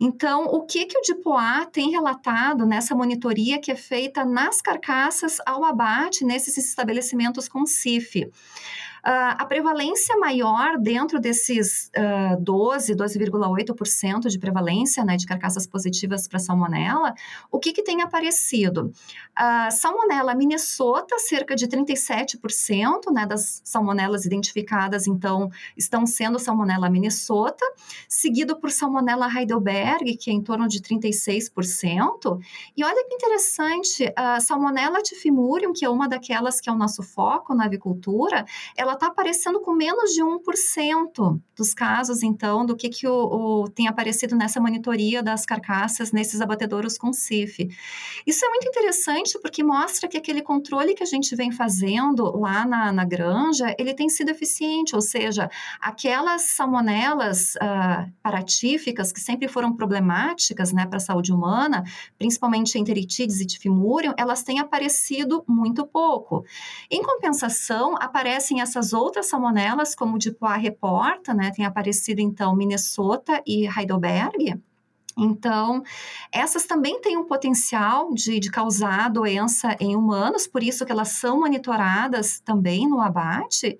Então, o que, que o DIPOA tem relatado nessa monitoria que é feita nas carcaças ao abate nesses estabelecimentos com CIF? Uh, a prevalência maior dentro desses uh, 12, 12,8% de prevalência né, de carcaças positivas para salmonela, o que, que tem aparecido? Uh, salmonela Minnesota, cerca de 37% né, das salmonelas identificadas, então, estão sendo salmonela Minnesota, seguido por salmonela Heidelberg, que é em torno de 36%. E olha que interessante, a salmonela tifimurium, que é uma daquelas que é o nosso foco na avicultura, ela está aparecendo com menos de 1% dos casos, então, do que, que o, o, tem aparecido nessa monitoria das carcaças nesses abatedouros com CIF. Isso é muito interessante porque mostra que aquele controle que a gente vem fazendo lá na, na granja, ele tem sido eficiente, ou seja, aquelas salmonelas uh, paratíficas que sempre foram problemáticas né, para a saúde humana, principalmente enteritides e tifimurium, elas têm aparecido muito pouco. Em compensação, aparecem essas essas outras salmonelas, como o Dipois reporta, né, tem aparecido então Minnesota e Heidelberg, então, essas também têm um potencial de, de, causar doença em humanos, por isso que elas são monitoradas também no abate.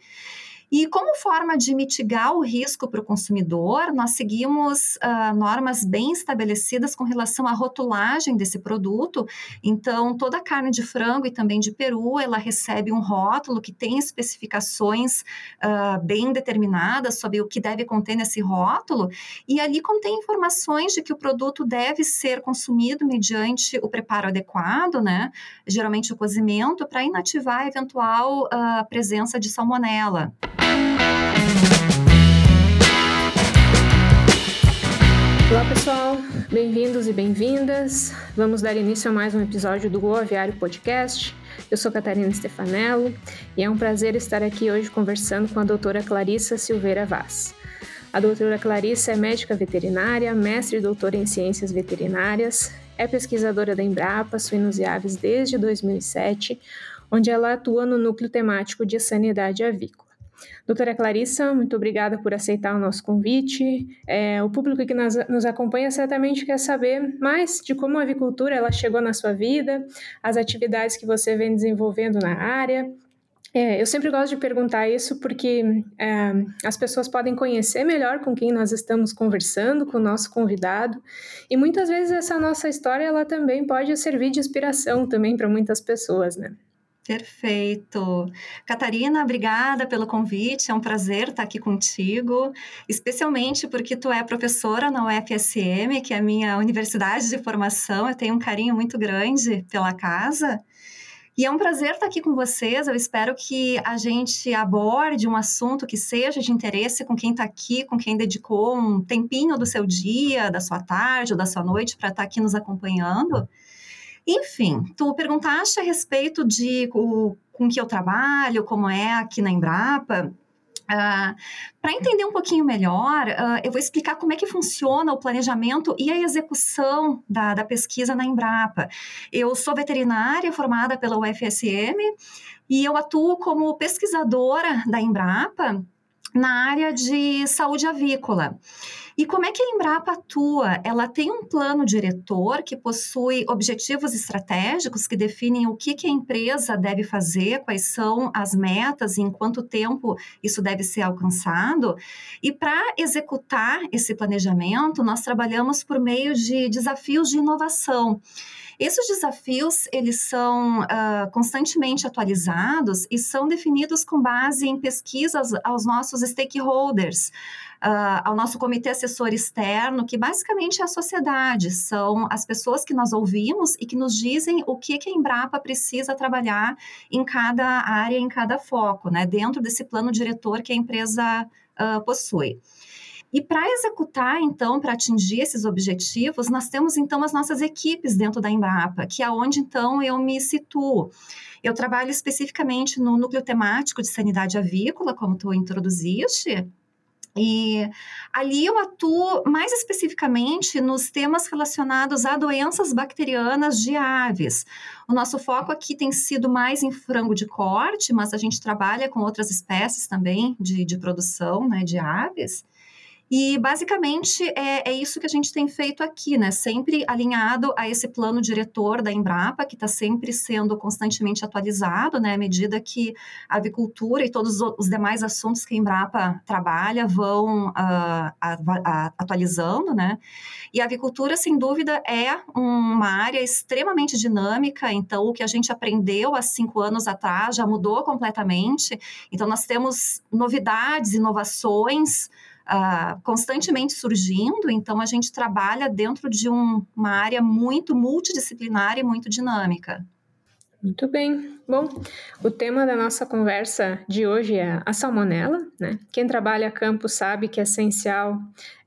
E como forma de mitigar o risco para o consumidor, nós seguimos uh, normas bem estabelecidas com relação à rotulagem desse produto. Então, toda a carne de frango e também de peru, ela recebe um rótulo que tem especificações uh, bem determinadas sobre o que deve conter nesse rótulo, e ali contém informações de que o produto deve ser consumido mediante o preparo adequado, né? Geralmente o cozimento, para inativar a eventual uh, presença de salmonela. Olá pessoal, bem-vindos e bem-vindas. Vamos dar início a mais um episódio do Go Aviário Podcast. Eu sou Catarina Stefanello e é um prazer estar aqui hoje conversando com a doutora Clarissa Silveira Vaz. A doutora Clarissa é médica veterinária, mestre e doutora em ciências veterinárias, é pesquisadora da Embrapa Suínos e Aves desde 2007, onde ela atua no núcleo temático de sanidade avícola. Doutora Clarissa, muito obrigada por aceitar o nosso convite. É, o público que nos, nos acompanha certamente quer saber mais de como a avicultura ela chegou na sua vida, as atividades que você vem desenvolvendo na área. É, eu sempre gosto de perguntar isso porque é, as pessoas podem conhecer melhor com quem nós estamos conversando, com o nosso convidado, e muitas vezes essa nossa história ela também pode servir de inspiração também para muitas pessoas, né? Perfeito. Catarina, obrigada pelo convite. É um prazer estar aqui contigo, especialmente porque tu é professora na UFSM, que é a minha universidade de formação. Eu tenho um carinho muito grande pela casa. E é um prazer estar aqui com vocês. Eu espero que a gente aborde um assunto que seja de interesse com quem está aqui, com quem dedicou um tempinho do seu dia, da sua tarde ou da sua noite para estar aqui nos acompanhando. Enfim, tu perguntaste a respeito de o, com que eu trabalho, como é aqui na Embrapa. Uh, ah, Para entender um pouquinho melhor, uh, eu vou explicar como é que funciona o planejamento e a execução da, da pesquisa na Embrapa. Eu sou veterinária formada pela UFSM e eu atuo como pesquisadora da Embrapa na área de saúde avícola. E como é que a Embrapa atua? Ela tem um plano diretor que possui objetivos estratégicos que definem o que, que a empresa deve fazer, quais são as metas e em quanto tempo isso deve ser alcançado. E para executar esse planejamento, nós trabalhamos por meio de desafios de inovação. Esses desafios, eles são uh, constantemente atualizados e são definidos com base em pesquisas aos nossos stakeholders, uh, ao nosso comitê assessor externo, que basicamente é a sociedade, são as pessoas que nós ouvimos e que nos dizem o que, que a Embrapa precisa trabalhar em cada área, em cada foco, né, dentro desse plano diretor que a empresa uh, possui. E para executar, então, para atingir esses objetivos, nós temos então as nossas equipes dentro da Embrapa, que é onde então eu me situo. Eu trabalho especificamente no núcleo temático de sanidade avícola, como tu introduziste, e ali eu atuo mais especificamente nos temas relacionados a doenças bacterianas de aves. O nosso foco aqui tem sido mais em frango de corte, mas a gente trabalha com outras espécies também de, de produção né, de aves. E basicamente é, é, isso que a gente tem feito aqui, né? Sempre alinhado a esse plano diretor da Embrapa, que está sempre sendo constantemente atualizado, né? À medida que a avicultura e todos os demais assuntos que a Embrapa trabalha vão uh, atualizando, né? E a avicultura, sem dúvida, é uma área extremamente dinâmica, então o que a gente aprendeu há cinco anos atrás já mudou completamente. Então, nós temos novidades, inovações uh, constantemente surgindo, então a gente trabalha dentro de um, uma área muito multidisciplinar e muito dinâmica. Muito bem. Bom, o tema da nossa conversa de hoje é a salmonela, né? Quem trabalha a campo sabe que é essencial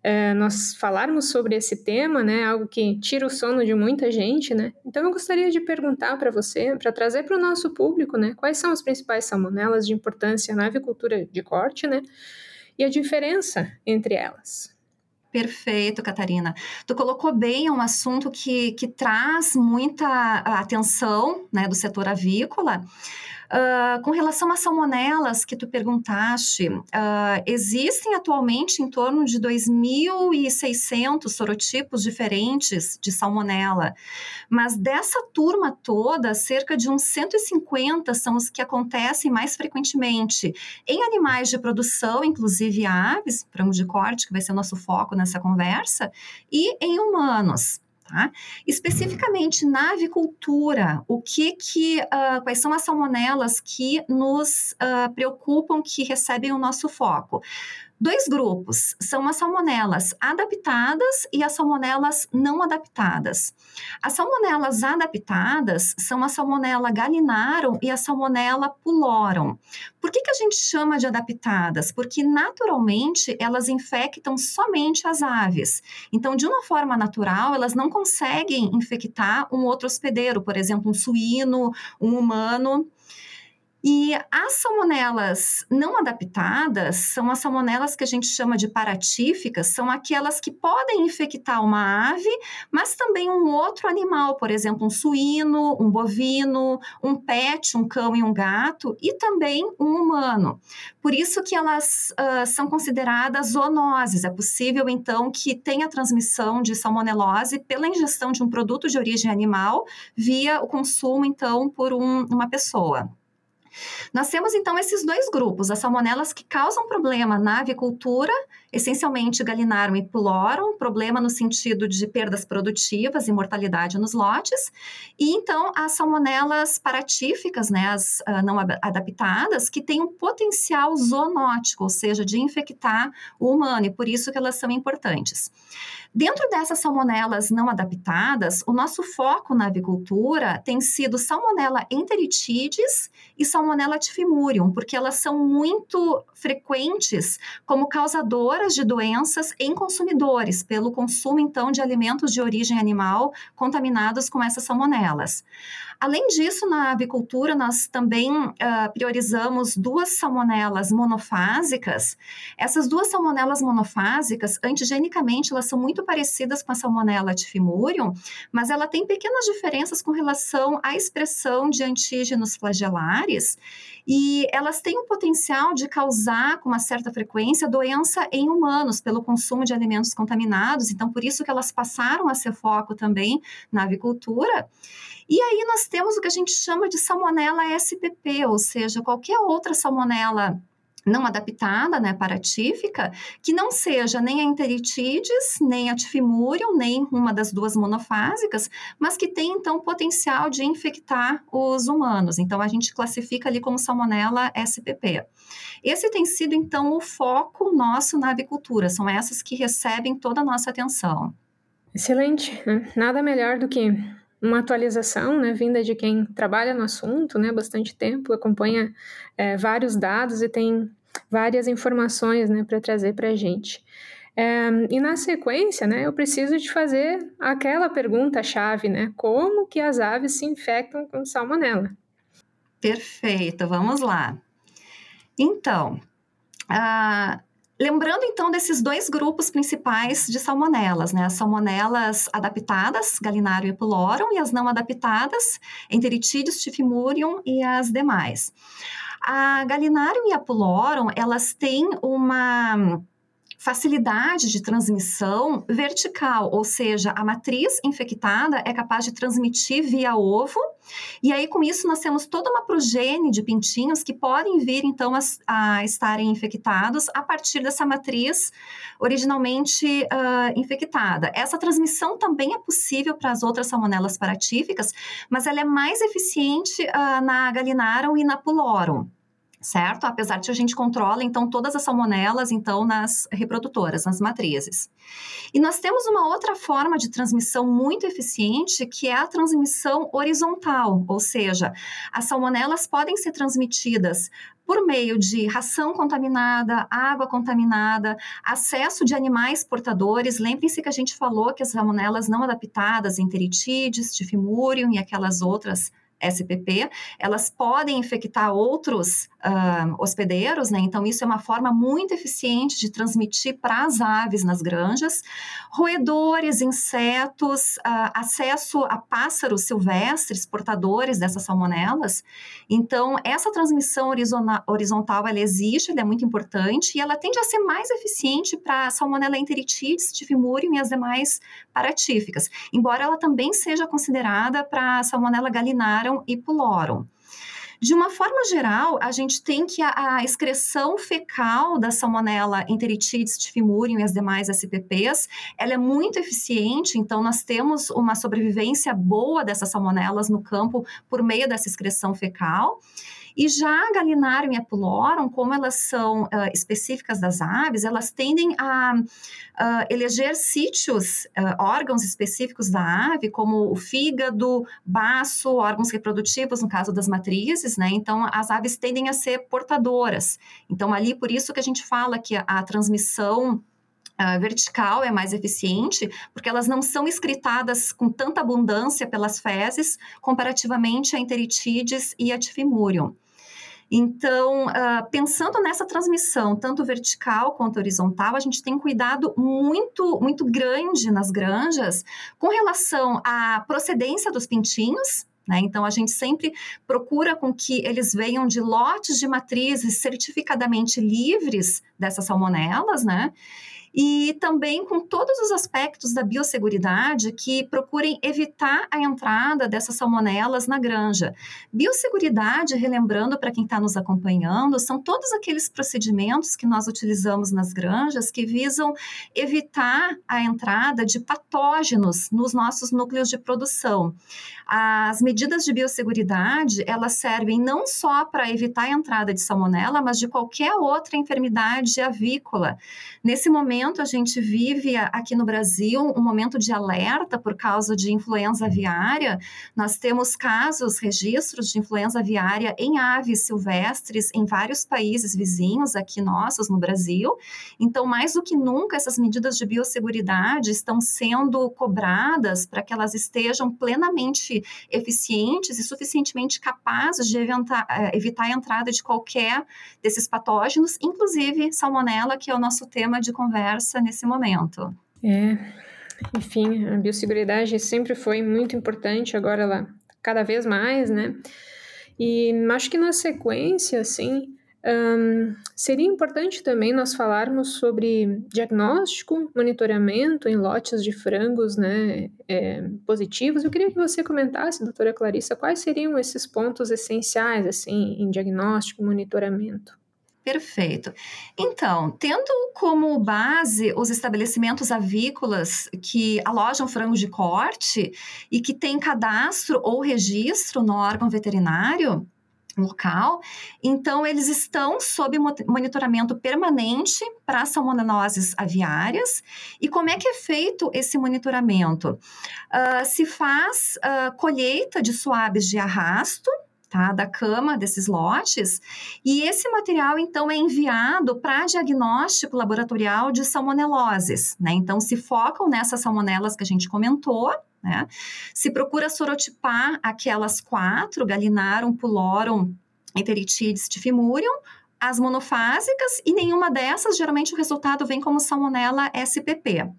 é, nós falarmos sobre esse tema, né? Algo que tira o sono de muita gente, né? Então eu gostaria de perguntar para você, para trazer para o nosso público, né? Quais são as principais salmonelas de importância na avicultura de corte, né? E a diferença entre elas. Perfeito, Catarina. Tu colocou bem um assunto que, que traz muita atenção né, do setor avícola, Uh, com relação às salmonelas que tu perguntaste, uh, existem atualmente em torno de 2.600 sorotipos diferentes de salmonela, mas dessa turma toda, cerca de uns 150 são os que acontecem mais frequentemente em animais de produção, inclusive aves, frango de corte, que vai ser o nosso foco nessa conversa, e em humanos. Tá? Especificamente na avicultura, o que que, uh, quais são as salmonelas que nos uh, preocupam, que recebem o nosso foco? Dois grupos, são as salmonelas adaptadas e as salmonelas não adaptadas. As salmonelas adaptadas são a salmonela gallinarum e a salmonela pulorum. Por que, que a gente chama de adaptadas? Porque naturalmente elas infectam somente as aves. Então, de uma forma natural, elas não conseguem infectar um outro hospedeiro, por exemplo, um suíno, um humano. E as salmonelas não adaptadas são as salmonelas que a gente chama de paratíficas, são aquelas que podem infectar uma ave, mas também um outro animal, por exemplo, um suíno, um bovino, um pet, um cão e um gato, e também um humano. Por isso que elas uh, são consideradas zoonoses. É possível, então, que tenha transmissão de salmonelose pela ingestão de um produto de origem animal via o consumo, então, por um, uma pessoa. Nós temos então esses dois grupos, as salmonelas que causam problema na avicultura, essencialmente Gallinarum e Pulorum, problema no sentido de perdas produtivas e mortalidade nos lotes, e então as salmonelas paratíficas, né, as uh, não adaptadas, que têm um potencial zoonótico, ou seja, de infectar o humano, e por isso que elas são importantes. Dentro dessas salmonelas não adaptadas, o nosso foco na avicultura tem sido salmonella enteritidis e salmonella tifimurium, porque elas são muito frequentes como de doenças em consumidores, pelo consumo então de alimentos de origem animal contaminados com essas salmonelas. Além disso, na avicultura, nós também uh, priorizamos duas salmonelas monofásicas. Essas duas salmonelas monofásicas, antigenicamente, elas são muito parecidas com a salmonella tifimurium, mas ela tem pequenas diferenças com relação à expressão de antígenos flagelares e elas têm o potencial de causar com uma certa frequência doença em humanos pelo consumo de alimentos contaminados, então por isso que elas passaram a ser foco também na avicultura. E aí nós temos o que a gente chama de salmonela SPP, ou seja, qualquer outra salmonela não adaptada, né, paratífica, que não seja nem a enteritidis, nem a tifimurium, nem uma das duas monofásicas, mas que tem então potencial de infectar os humanos. Então a gente classifica ali como salmonela SPP. Esse tem sido então o foco nosso na avicultura, são essas que recebem toda a nossa atenção. Excelente. Nada melhor do que uma atualização, né, vinda de quem trabalha no assunto, né, bastante tempo, acompanha é, vários dados e tem várias informações, né, para trazer para a gente. É, e na sequência, né, eu preciso de fazer aquela pergunta-chave, né, como que as aves se infectam com salmonela? Perfeito, vamos lá. Então, a, Lembrando então desses dois grupos principais de salmonelas, né? As salmonelas adaptadas, Gallinario e Pulorum, e as não adaptadas, Enteritidis, Tifimurium e as demais. A Gallinario e a Pulorum, elas têm uma facilidade de transmissão vertical, ou seja, a matriz infectada é capaz de transmitir via ovo, e aí com isso nós temos toda uma progênie de pintinhos que podem vir então a, a estarem infectados a partir dessa matriz originalmente uh, infectada. Essa transmissão também é possível para as outras salmonelas paratíficas, mas ela é mais eficiente uh, na Gallinarum e na Pulorum certo? Apesar de a gente controla, então, todas as salmonelas, então, nas reprodutoras, nas matrizes. E nós temos uma outra forma de transmissão muito eficiente, que é a transmissão horizontal, ou seja, as salmonelas podem ser transmitidas por meio de ração contaminada, água contaminada, acesso de animais portadores. Lembrem-se que a gente falou que as salmonelas não adaptadas, enteritídeos, tifimurium e aquelas outras SPP, elas podem infectar outros uh, hospedeiros, né? Então, isso é uma forma muito eficiente de transmitir para as aves nas granjas. Roedores, insetos, uh, acesso a pássaros silvestres, portadores dessas salmonelas. Então, essa transmissão horizontal, ela existe, ela é muito importante e ela tende a ser mais eficiente para a salmonella enteritidis, tifimurium e as demais paratíficas, embora ela também seja considerada para a salmonella e pulorum. De uma forma geral, a gente tem que a, a excreção fecal da salmonella enteritidis tifimurium e as demais SPPs, ela é muito eficiente, então nós temos uma sobrevivência boa dessas salmonelas no campo por meio dessa excreção fecal. E já a Gallinarium e a Pulorum, como elas são uh, específicas das aves, elas tendem a uh, eleger sítios, uh, órgãos específicos da ave, como o fígado, baço, órgãos reprodutivos, no caso das matrizes, né? Então, as aves tendem a ser portadoras. Então, ali, por isso que a gente fala que a, a transmissão vertical é mais eficiente, porque elas não são excretadas com tanta abundância pelas fezes, comparativamente a enteritides e a tifimurium. Então, uh, pensando nessa transmissão, tanto vertical quanto horizontal, a gente tem cuidado muito, muito grande nas granjas com relação à procedência dos pintinhos, né? Então, a gente sempre procura com que eles venham de lotes de matrizes certificadamente livres dessas salmonelas, né? E também com todos os aspectos da biosseguridade que procurem evitar a entrada dessas salmonelas na granja. Biosseguridade, relembrando para quem está nos acompanhando, são todos aqueles procedimentos que nós utilizamos nas granjas que visam evitar a entrada de patógenos nos nossos núcleos de produção. As medidas de biosseguridade, elas servem não só para evitar a entrada de salmonela, mas de qualquer outra enfermidade avícola. Nesse momento, a gente vive aqui no Brasil um momento de alerta por causa de influenza aviária. Nós temos casos, registros de influenza aviária em aves silvestres em vários países vizinhos aqui nossos no Brasil. Então, mais do que nunca, essas medidas de biosseguridade estão sendo cobradas para que elas estejam plenamente eficientes e suficientemente capazes de evitar, eh, evitar a entrada de qualquer desses patógenos, inclusive salmonela, que é o nosso tema de conversa nesse momento. É, enfim, a biosseguridade sempre foi muito importante, agora ela cada vez mais, né? E acho que na sequência, assim, um, seria importante também nós falarmos sobre diagnóstico, monitoramento em lotes de frangos né, é, positivos. Eu queria que você comentasse, doutora Clarissa, quais seriam esses pontos essenciais assim, em diagnóstico e monitoramento. Perfeito. Então, tendo como base os estabelecimentos avícolas que alojam frangos de corte e que têm cadastro ou registro no órgão veterinário, local. Então, eles estão sob monitoramento permanente para salmoneloses aviárias. E como é que é feito esse monitoramento? Uh, se faz uh, colheita de suaves de arrasto, tá, da cama desses lotes, e esse material então é enviado para diagnóstico laboratorial de salmoneloses, né? Então se focam nessas salmonelas que a gente comentou, né? Se procura sorotipar aquelas quatro, Gallinarum, Pulorum, Enteritidis, Tifimurium, as monofásicas e nenhuma dessas, geralmente o resultado vem como salmonela SPP.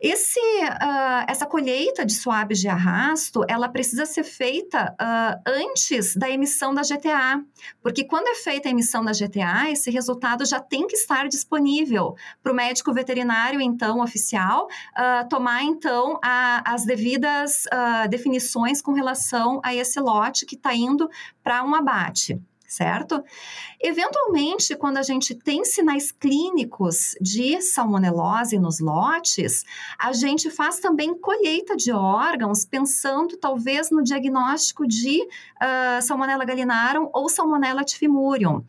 Esse, uh, essa colheita de suaves de arrasto, ela precisa ser feita uh, antes da emissão da GTA, porque quando é feita a emissão da GTA, esse resultado já tem que estar disponível para o médico veterinário, então, oficial, uh, tomar, então, a, as devidas definições com relação a esse lote que está indo para um abate certo? Eventualmente, quando a gente tem sinais clínicos de salmonelose nos lotes, a gente faz também colheita de órgãos, pensando talvez no diagnóstico de uh, Salmonella gallinarum ou Salmonella tifimurium.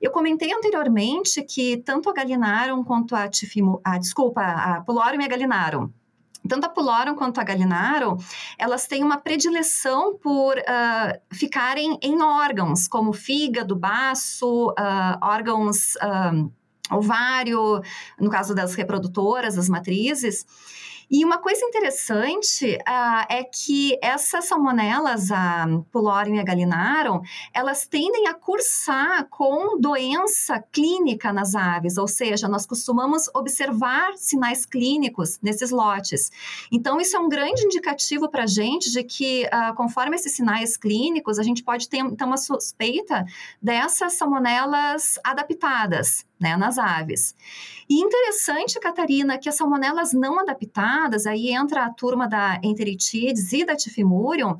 Eu comentei anteriormente que tanto a gallinarum quanto a tifimurium, ah, desculpa, a pulorium e a gallinarum, tanto a Pulorum quanto a Gallinaro, elas têm uma predileção por uh, ficarem em órgãos, como fígado, baço, uh, órgãos uh, ovário, no caso das reprodutoras, das matrizes. E uma coisa interessante uh, é que essas salmonelas, a Pulorium e a Gallinarum, elas tendem a cursar com doença clínica nas aves, ou seja, nós costumamos observar sinais clínicos nesses lotes. Então, isso é um grande indicativo para a gente de que, uh, conforme esses sinais clínicos, a gente pode ter então, uma suspeita dessas salmonelas adaptadas né, nas aves. E interessante, Catarina, que as salmonelas não adaptadas, aí entra a turma da enteritides e da tifimurium,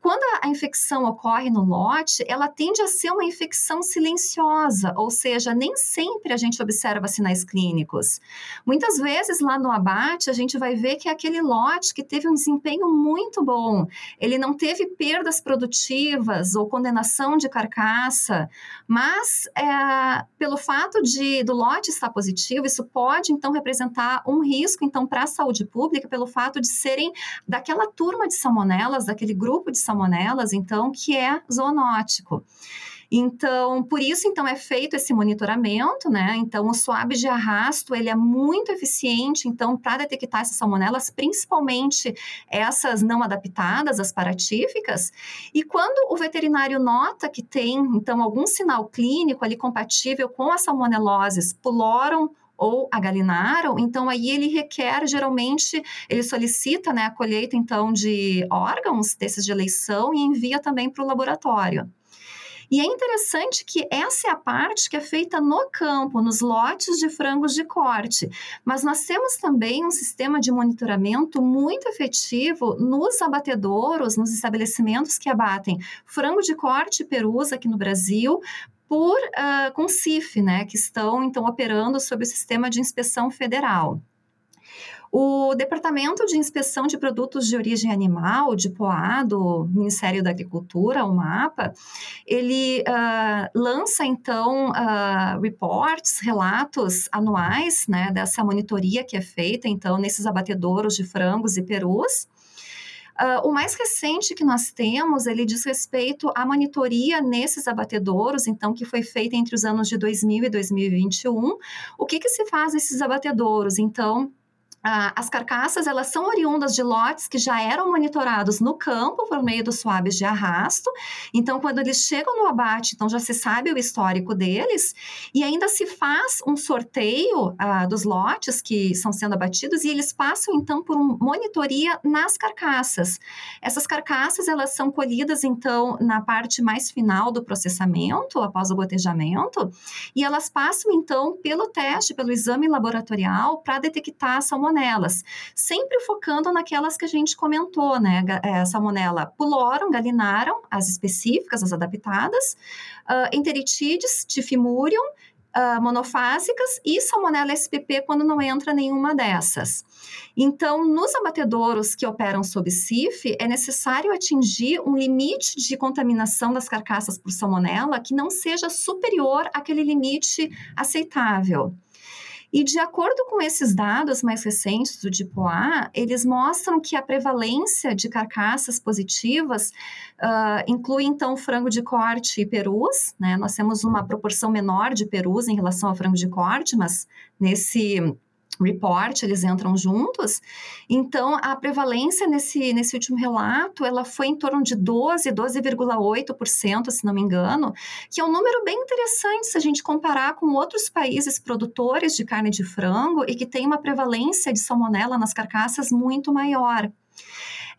quando a infecção ocorre no lote, ela tende a ser uma infecção silenciosa, ou seja, nem sempre a gente observa sinais clínicos. Muitas vezes lá no abate, a gente vai ver que é aquele lote que teve um desempenho muito bom, ele não teve perdas produtivas ou condenação de carcaça, mas é, pelo fato de do lote estar positivo, isso pode então representar um risco então para a saúde pública pelo fato de serem daquela turma de salmonelas, daquele grupo de salmonelas, então, que é zoonótico. Então, por isso, então, é feito esse monitoramento, né? Então, o swab de arrasto, ele é muito eficiente, então, para detectar essas salmonelas, principalmente essas não adaptadas, as paratíficas. E quando o veterinário nota que tem, então, algum sinal clínico ali compatível com as salmoneloses pulorum ou a Galinarum, então aí ele requer, geralmente, ele solicita né, a colheita, então, de órgãos desses de eleição e envia também para o laboratório. E é interessante que essa é a parte que é feita no campo, nos lotes de frangos de corte. Mas nós temos também um sistema de monitoramento muito efetivo nos abatedouros, nos estabelecimentos que abatem frango de corte e perus aqui no Brasil, por uh, com CIF, né, que estão então operando sob o sistema de inspeção federal. O Departamento de Inspeção de Produtos de Origem Animal, de POA, do Ministério da Agricultura, o MAPA, ele uh, lança, então, uh, reports, relatos anuais, né, dessa monitoria que é feita, então, nesses abatedouros de frangos e perus, Uh, o mais recente que nós temos, ele diz respeito à monitoria nesses abatedouros, então, que foi feita entre os anos de 2000 e 2021. O que, que se faz nesses abatedouros? Então, ah, as carcaças elas são oriundas de lotes que já eram monitorados no campo por meio dos suaves de arrasto. Então, quando eles chegam no abate, então já se sabe o histórico deles e ainda se faz um sorteio ah, dos lotes que estão sendo abatidos e eles passam então por uma monitoria nas carcaças. Essas carcaças elas são colhidas então na parte mais final do processamento após o gotejamento e elas passam então pelo teste, pelo exame laboratorial para detectar salmonela salmonelas, sempre focando naquelas que a gente comentou, né? É, salmonella pulorum, galinarum, as específicas, as adaptadas, uh, enteritides, tifimurium, Uh, monofásicas e salmonella SPP quando não entra nenhuma dessas. Então, nos abatedouros que operam sob CIF, é necessário atingir um limite de contaminação das carcaças por salmonella que não seja superior àquele limite aceitável. E de acordo com esses dados mais recentes do tipo A, eles mostram que a prevalência de carcaças positivas uh, inclui então frango de corte e perus, né? Nós temos uma proporção menor de perus em relação ao frango de corte, mas nesse report, eles entram juntos. Então, a prevalência nesse, nesse último relato, ela foi em torno de 12, 12,8%, se não me engano, que é um número bem interessante se a gente comparar com outros países produtores de carne de frango e que tem uma prevalência de salmonela nas carcaças muito maior.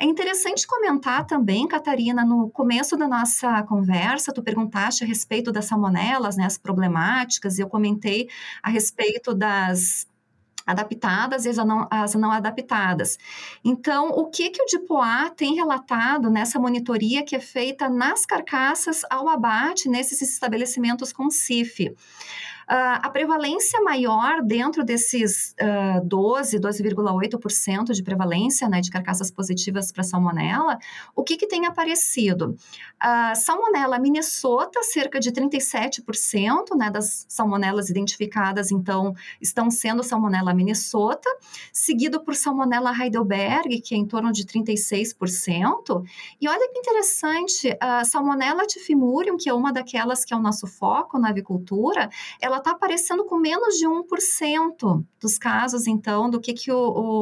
É interessante comentar também, Catarina, no começo da nossa conversa, tu perguntaste a respeito das salmonelas, né, as problemáticas, e eu comentei a respeito das adaptadas e as não, as não adaptadas. Então, o que, que o DIPOA tem relatado nessa monitoria que é feita nas carcaças ao abate nesses estabelecimentos com CIF? Uh, a prevalência maior dentro desses uh, 12, 12,8% de prevalência né, de carcaças positivas para salmonela, o que, que tem aparecido? Uh, salmonela Minnesota, cerca de 37% né, das salmonelas identificadas, então, estão sendo salmonela Minnesota, seguido por salmonela Heidelberg, que é em torno de 36%. E olha que interessante, a salmonela tifimurium, que é uma daquelas que é o nosso foco na avicultura, ela está aparecendo com menos de 1% dos casos, então, do que, que o,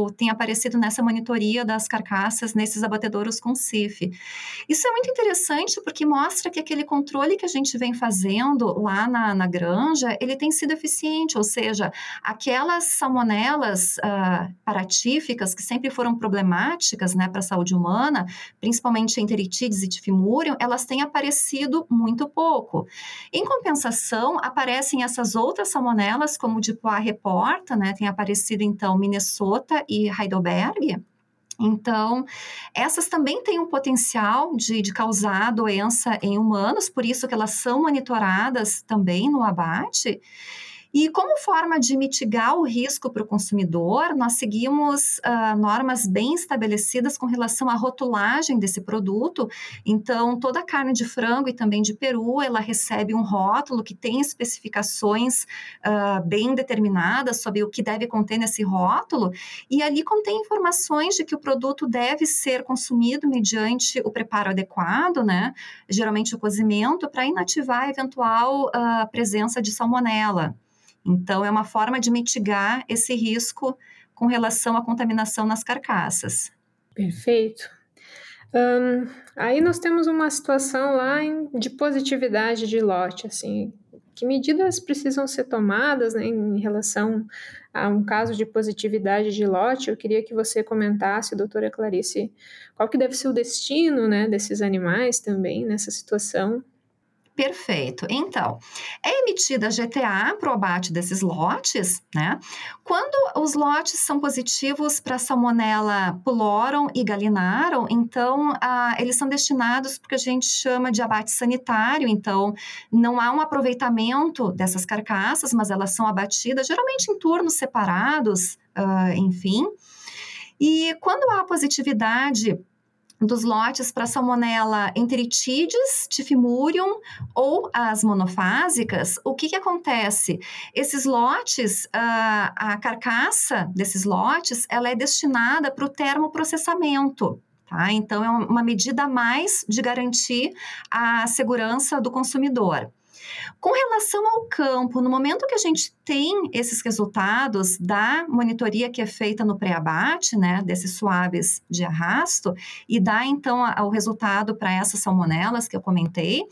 o, tem aparecido nessa monitoria das carcaças nesses abatedouros com CIF. Isso é muito interessante porque mostra que aquele controle que a gente vem fazendo lá na, na granja, ele tem sido eficiente, ou seja, aquelas salmonelas uh, paratíficas que sempre foram problemáticas né, para a saúde humana, principalmente enteritides e tifimurium, elas têm aparecido muito pouco. Em compensação, aparecem essas essas outras salmonelas, como o Dipoa reporta, né, tem aparecido então Minnesota e Heidelberg. Então, essas também têm um potencial de, de, causar doença em humanos, por isso que elas são monitoradas também no abate. E como forma de mitigar o risco para o consumidor, nós seguimos uh, normas bem estabelecidas com relação à rotulagem desse produto. Então, toda carne de frango e também de peru, ela recebe um rótulo que tem especificações uh, bem determinadas sobre o que deve conter nesse rótulo, e ali contém informações de que o produto deve ser consumido mediante o preparo adequado, né? Geralmente o cozimento, para inativar a eventual uh, presença de salmonela. Então, é uma forma de mitigar esse risco com relação à contaminação nas carcaças. Perfeito. Um, aí nós temos uma situação lá em, de positividade de lote, assim, que medidas precisam ser tomadas né, em relação a um caso de positividade de lote? Eu queria que você comentasse, doutora Clarice, qual que deve ser o destino né, desses animais também nessa situação Perfeito. Então, é emitida a GTA para o abate desses lotes, né? Quando os lotes são positivos para salmonella pulorum e galinarum, então ah, eles são destinados porque a gente chama de abate sanitário, então não há um aproveitamento dessas carcaças, mas elas são abatidas geralmente em turnos separados, ah, enfim. E quando há positividade dos lotes para salmonella enteritidis, tifimurium ou as monofásicas, o que, que acontece? Esses lotes, uh, a carcaça desses lotes, ela é destinada para o termoprocessamento. Tá? Então, é uma medida a mais de garantir a segurança do consumidor. Com relação ao campo, no momento que a gente tem esses resultados da monitoria que é feita no pré-abate, né, desses suaves de arrasto, e dá então o resultado para essas salmonelas que eu comentei,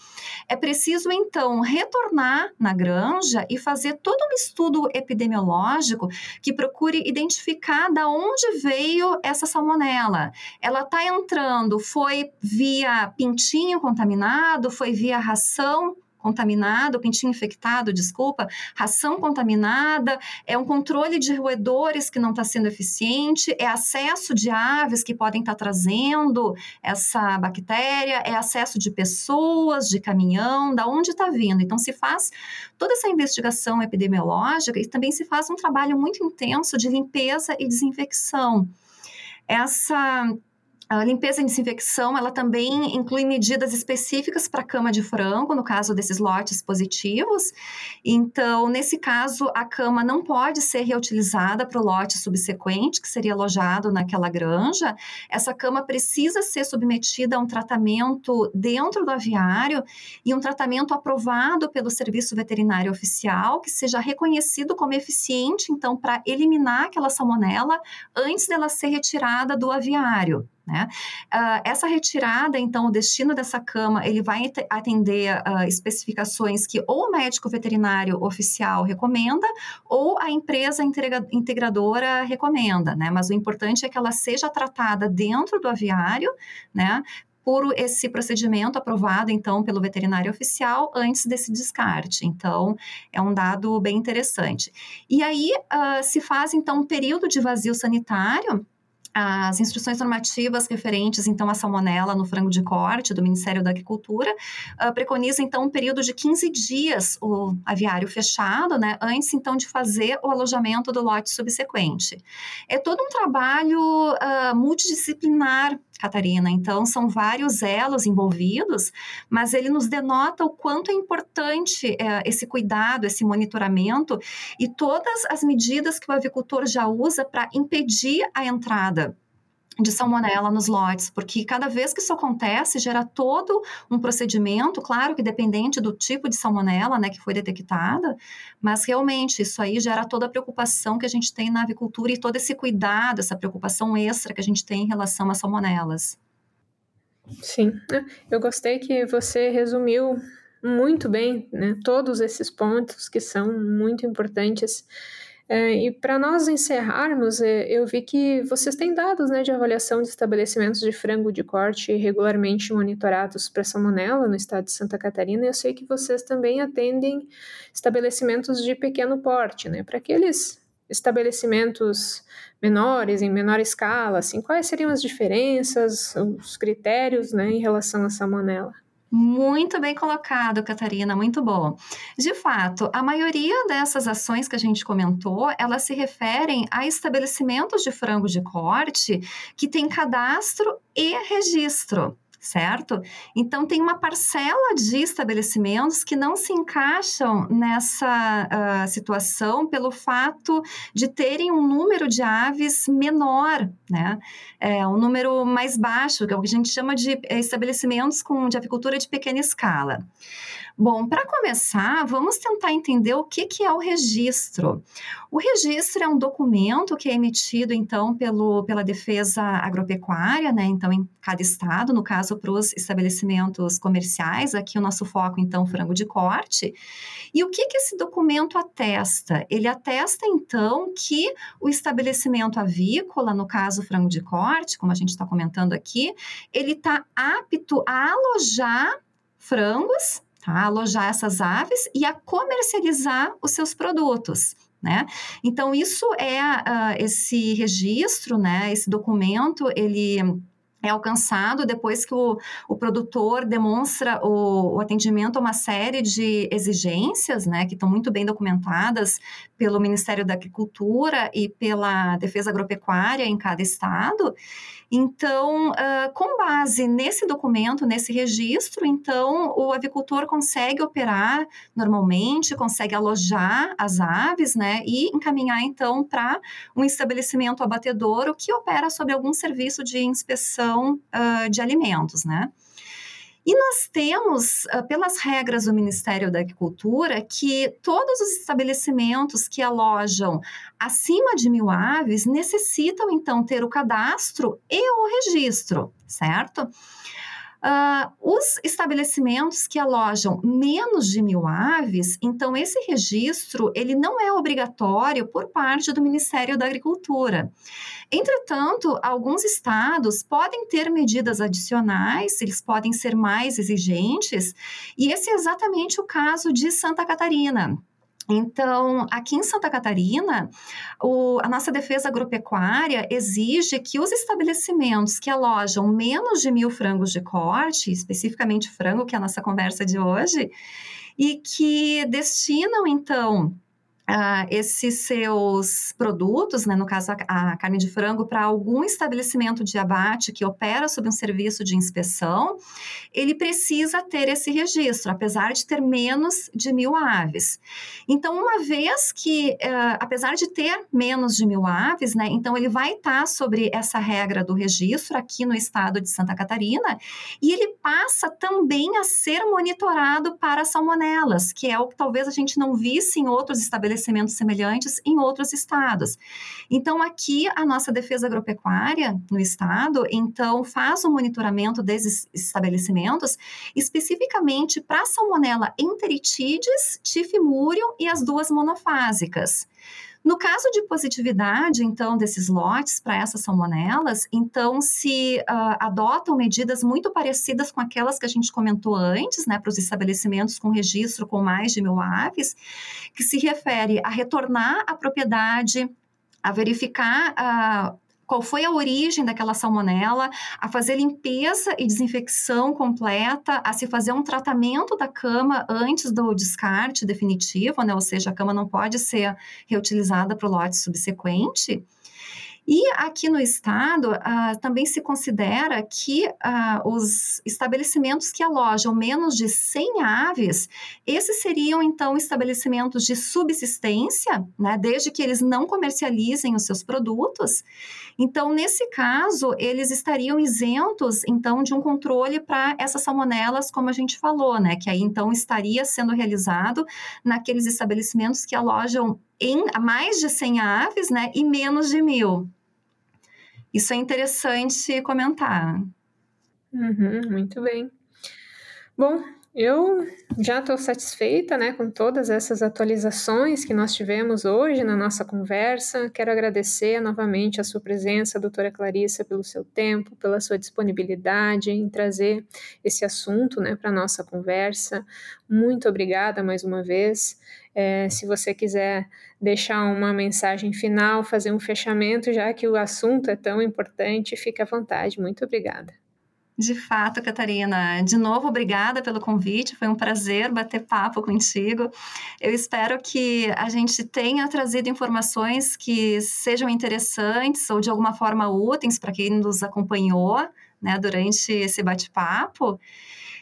é preciso então retornar na granja e fazer todo um estudo epidemiológico que procure identificar da onde veio essa salmonela. Ela está entrando, foi via pintinho contaminado, foi via ração contaminado, pintinho infectado, desculpa, ração contaminada, é um controle de roedores que não está sendo eficiente, é acesso de aves que podem estar tá trazendo essa bactéria, é acesso de pessoas, de caminhão, da onde está vindo. Então, se faz toda essa investigação epidemiológica e também se faz um trabalho muito intenso de limpeza e desinfecção. Essa A limpeza e desinfecção, ela também inclui medidas específicas para cama de frango, no caso desses lotes positivos. Então, nesse caso, a cama não pode ser reutilizada para o lote subsequente, que seria alojado naquela granja. Essa cama precisa ser submetida a um tratamento dentro do aviário e um tratamento aprovado pelo Serviço Veterinário Oficial, que seja reconhecido como eficiente, então, para eliminar aquela salmonela antes dela ser retirada do aviário. Né? Uh, essa retirada, então, o destino dessa cama, ele vai atender uh, especificações que ou o médico veterinário oficial recomenda ou a empresa integradora recomenda, né? Mas o importante é que ela seja tratada dentro do aviário, né? por esse procedimento aprovado, então, pelo veterinário oficial antes desse descarte. Então, é um dado bem interessante. E aí, uh, se faz, então, um período de vazio sanitário as instruções normativas referentes, então, à salmonela no frango de corte do Ministério da Agricultura uh, preconiza, então, um período de 15 dias o aviário fechado, né, antes, então, de fazer o alojamento do lote subsequente. É todo um trabalho uh, multidisciplinar Catarina. Então, são vários elos envolvidos, mas ele nos denota o quanto é importante é, esse cuidado, esse monitoramento e todas as medidas que o avicultor já usa para impedir a entrada de salmonela nos lotes, porque cada vez que isso acontece, gera todo um procedimento, claro que dependente do tipo de salmonela, né, que foi detectada, mas realmente isso aí gera toda a preocupação que a gente tem na avicultura e todo esse cuidado, essa preocupação extra que a gente tem em relação às salmonelas. Sim, é, eu gostei que você resumiu muito bem, né, todos esses pontos que são muito importantes é, e para nós encerrarmos, é, eu vi que vocês têm dados né, de avaliação de estabelecimentos de frango de corte regularmente monitorados para salmonela no estado de Santa Catarina. E eu sei que vocês também atendem estabelecimentos de pequeno porte, né? Para aqueles estabelecimentos menores, em menor escala, assim, quais seriam as diferenças, os critérios, né, em relação à salmonela? Muito bem colocado, Catarina, muito bom. De fato, a maioria dessas ações que a gente comentou, elas se referem a estabelecimentos de frango de corte que têm cadastro e registro certo? Então, tem uma parcela de estabelecimentos que não se encaixam nessa uh, situação pelo fato de terem um número de aves menor, né? É, um número mais baixo, que é o que a gente chama de estabelecimentos com, de avicultura de pequena escala. Bom, para começar, vamos tentar entender o que, que é o registro. O registro é um documento que é emitido, então, pelo, pela defesa agropecuária, né? Então, em cada estado, no caso, para os estabelecimentos comerciais, aqui o nosso foco, então, frango de corte. E o que, que esse documento atesta? Ele atesta, então, que o estabelecimento avícola, no caso, frango de corte, como a gente está comentando aqui, ele está apto a alojar frangos tá? alojar essas aves e a comercializar os seus produtos. Né? Então, isso é uh, esse registro, né? esse documento, ele é alcançado depois que o, o produtor demonstra o, o, atendimento a uma série de exigências, né, que estão muito bem documentadas pelo Ministério da Agricultura e pela Defesa Agropecuária em cada estado. Então, uh, com base nesse documento, nesse registro, então o avicultor consegue operar normalmente, consegue alojar as aves, né, e encaminhar então para um estabelecimento abatedouro que opera sobre algum serviço de inspeção uh, de alimentos, né? E nós temos, uh, pelas regras do Ministério da Agricultura, que todos os estabelecimentos que alojam acima de mil aves necessitam, então, ter o cadastro e o registro, certo? Uh, os estabelecimentos que alojam menos de mil aves, então esse registro ele não é obrigatório por parte do Ministério da Agricultura. Entretanto, alguns estados podem ter medidas adicionais, eles podem ser mais exigentes, e esse é exatamente o caso de Santa Catarina. Então, aqui em Santa Catarina, o, a nossa defesa agropecuária exige que os estabelecimentos que alojam menos de mil frangos de corte, especificamente frango, que é a nossa conversa de hoje, e que destinam, então, uh, esses seus produtos, né, no caso a, a carne de frango, para algum estabelecimento de abate que opera sob um serviço de inspeção, ele precisa ter esse registro, apesar de ter menos de mil aves. Então, uma vez que, uh, apesar de ter menos de mil aves, né, então ele vai estar tá sobre essa regra do registro aqui no estado de Santa Catarina e ele passa também a ser monitorado para salmonelas, que é o que talvez a gente não visse em outros estabelecimentos estabelecimentos semelhantes em outros estados. Então, aqui, a nossa defesa agropecuária no estado, então, faz o monitoramento desses estabelecimentos especificamente para salmonella enteritidis, tifimurium e as duas monofásicas. No caso de positividade, então, desses lotes para essas salmonelas, então se uh, adotam medidas muito parecidas com aquelas que a gente comentou antes, né, para os estabelecimentos com registro com mais de mil aves, que se refere a retornar à propriedade, a verificar uh, qual foi a origem daquela salmonela, a fazer limpeza e desinfecção completa, a se fazer um tratamento da cama antes do descarte definitivo, né? Ou seja, a cama não pode ser reutilizada para o lote subsequente. E aqui no estado, uh, também se considera que uh, os estabelecimentos que alojam menos de 100 aves, esses seriam então estabelecimentos de subsistência, né, desde que eles não comercializem os seus produtos. Então, nesse caso, eles estariam isentos então de um controle para essas salmonelas, como a gente falou, né, que aí então estaria sendo realizado naqueles estabelecimentos que alojam em mais de 100 aves, né, e menos de mil. Isso é interessante comentar. Uhum, muito bem. Bom, eu já estou satisfeita né, com todas essas atualizações que nós tivemos hoje na nossa conversa. Quero agradecer novamente a sua presença, doutora Clarissa, pelo seu tempo, pela sua disponibilidade em trazer esse assunto né, para a nossa conversa. Muito obrigada mais uma vez. É, se você quiser deixar uma mensagem final, fazer um fechamento, já que o assunto é tão importante, fique à vontade. Muito obrigada. De fato, Catarina. De novo, obrigada pelo convite. Foi um prazer bater papo contigo. Eu espero que a gente tenha trazido informações que sejam interessantes ou de alguma forma úteis para quem nos acompanhou né, durante esse bate-papo.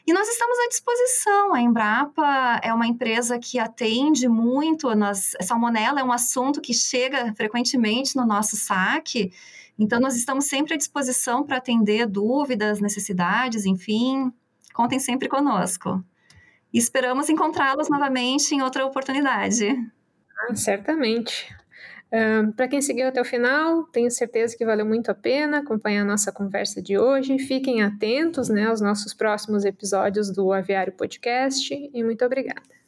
E nós estamos à disposição. A Embrapa é uma empresa que atende muito nas. Salmonela é um assunto que chega frequentemente no nosso saque. Então, nós estamos sempre à disposição para atender dúvidas, necessidades, enfim. Contem sempre conosco. E esperamos encontrá-los novamente em outra oportunidade. Ah, certamente. Para quem seguiu até o final, tenho certeza que valeu muito a pena acompanhar a nossa conversa de hoje. Fiquem atentos né, aos nossos próximos episódios do Aviário Podcast e muito obrigada.